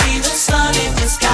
see the sun in the sky.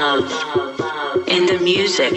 Love in the music.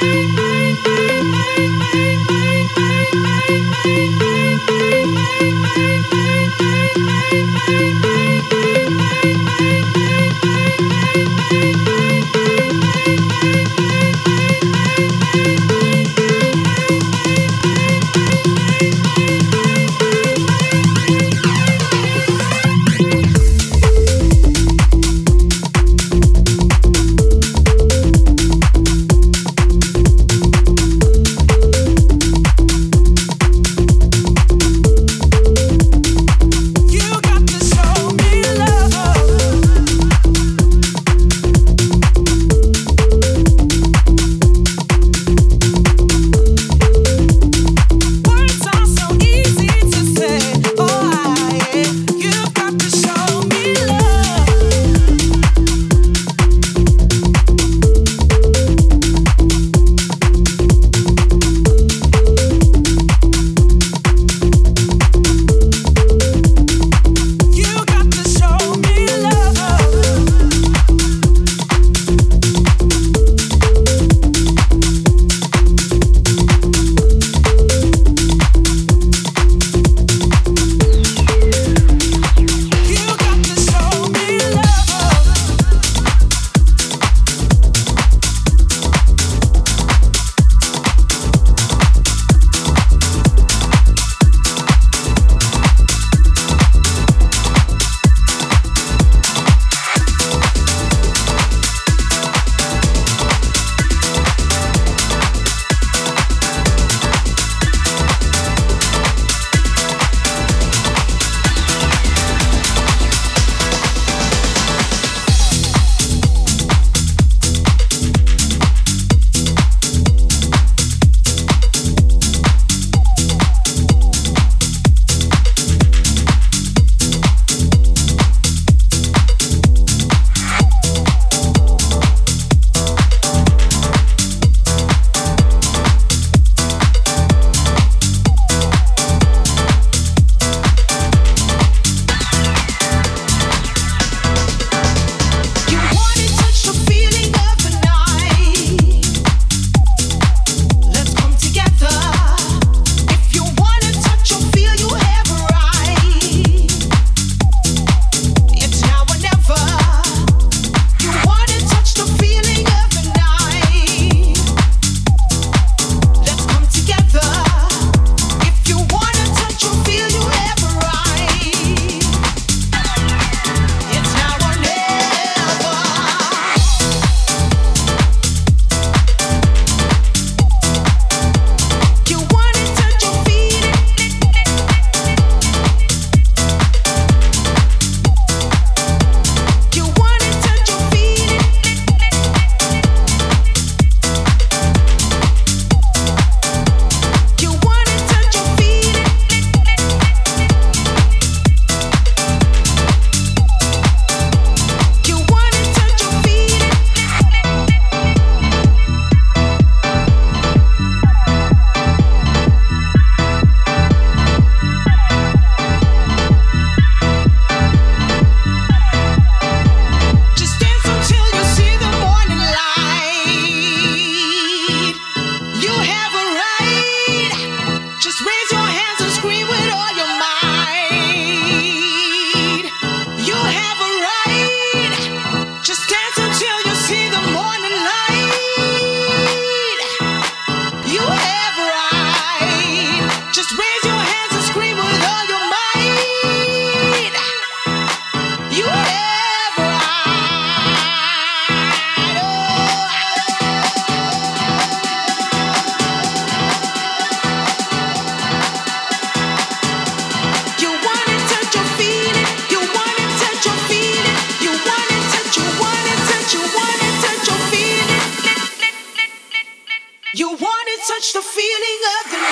Thank you. Just